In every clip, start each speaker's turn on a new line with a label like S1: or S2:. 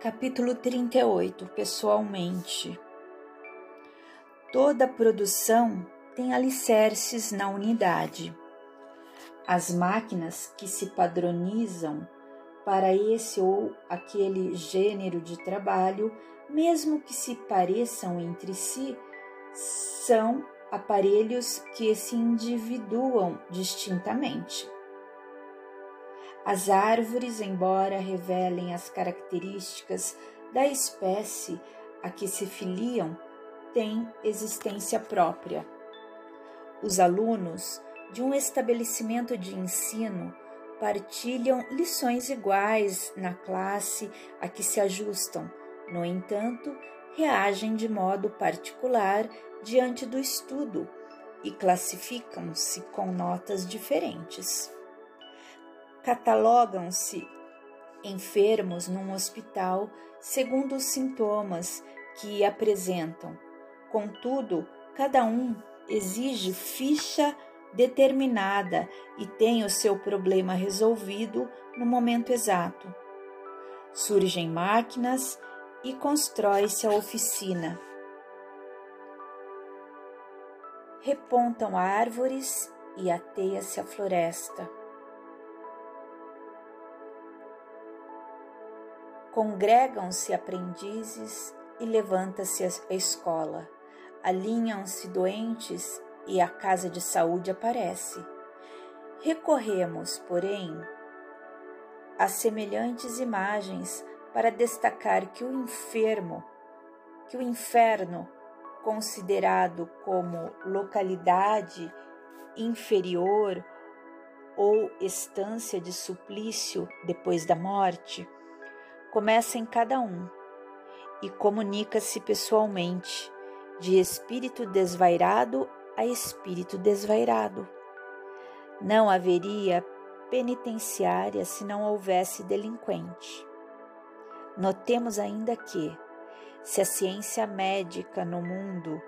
S1: Capítulo 38 Pessoalmente Toda produção tem alicerces na unidade. As máquinas que se padronizam para esse ou aquele gênero de trabalho, mesmo que se pareçam entre si, são aparelhos que se individuam distintamente. As árvores, embora revelem as características da espécie a que se filiam, têm existência própria. Os alunos de um estabelecimento de ensino partilham lições iguais na classe a que se ajustam, no entanto, reagem de modo particular diante do estudo e classificam-se com notas diferentes. Catalogam-se enfermos num hospital segundo os sintomas que apresentam. Contudo, cada um exige ficha determinada e tem o seu problema resolvido no momento exato. Surgem máquinas e constrói-se a oficina. Repontam árvores e ateia-se a floresta. Congregam-se aprendizes e levanta-se a escola. Alinham-se doentes e a casa de saúde aparece. Recorremos, porém, a semelhantes imagens para destacar que o enfermo, que o inferno, considerado como localidade inferior ou estância de suplício depois da morte, começa em cada um e comunica-se pessoalmente, de espírito desvairado a espírito desvairado. Não haveria penitenciária se não houvesse delinquente. Notemos ainda que, se a ciência médica no mundo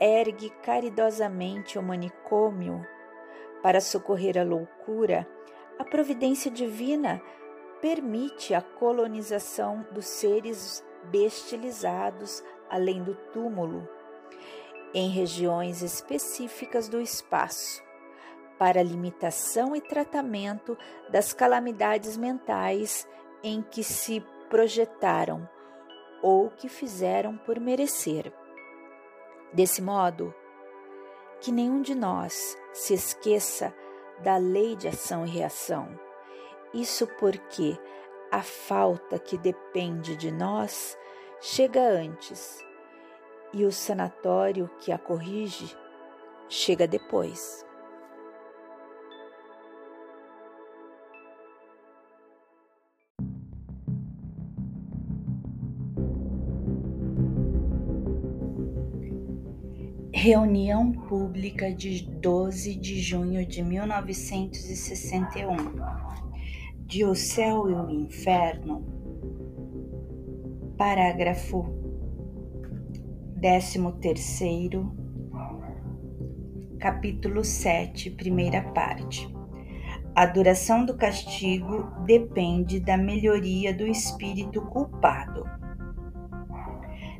S1: ergue caridosamente o manicômio para socorrer a loucura, a providência divina permite a colonização dos seres bestializados além do túmulo, em regiões específicas do espaço, para limitação e tratamento das calamidades mentais em que se projetaram ou que fizeram por merecer. Desse modo, que nenhum de nós se esqueça da lei de ação e reação isso porque a falta que depende de nós chega antes e o sanatório que a corrige chega depois. Reunião Pública de 12 de junho de 1961 de O Céu e o Inferno, parágrafo 13, capítulo 7, primeira parte. A duração do castigo depende da melhoria do espírito culpado.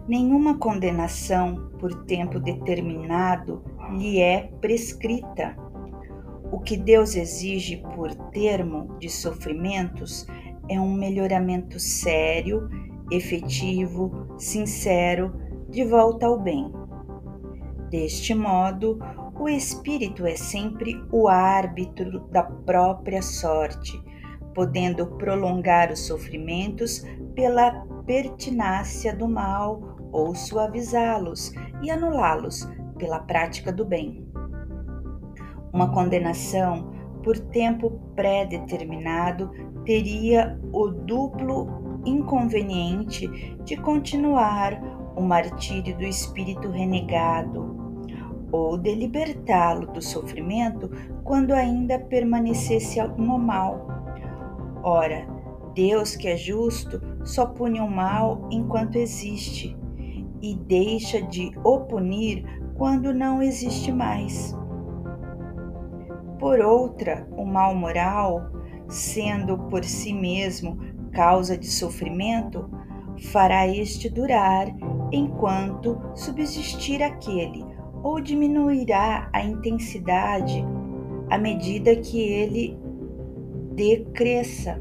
S1: Nenhuma condenação por tempo determinado lhe é prescrita o que Deus exige por termo de sofrimentos é um melhoramento sério, efetivo, sincero, de volta ao bem. Deste modo, o espírito é sempre o árbitro da própria sorte, podendo prolongar os sofrimentos pela pertinácia do mal ou suavizá-los e anulá-los pela prática do bem uma condenação por tempo pré-determinado teria o duplo inconveniente de continuar o martírio do espírito renegado ou de libertá-lo do sofrimento quando ainda permanecesse no mal. Ora, Deus, que é justo, só pune o mal enquanto existe e deixa de o punir quando não existe mais. Por outra, o mal moral, sendo por si mesmo causa de sofrimento, fará este durar enquanto subsistir aquele, ou diminuirá a intensidade à medida que ele decresça.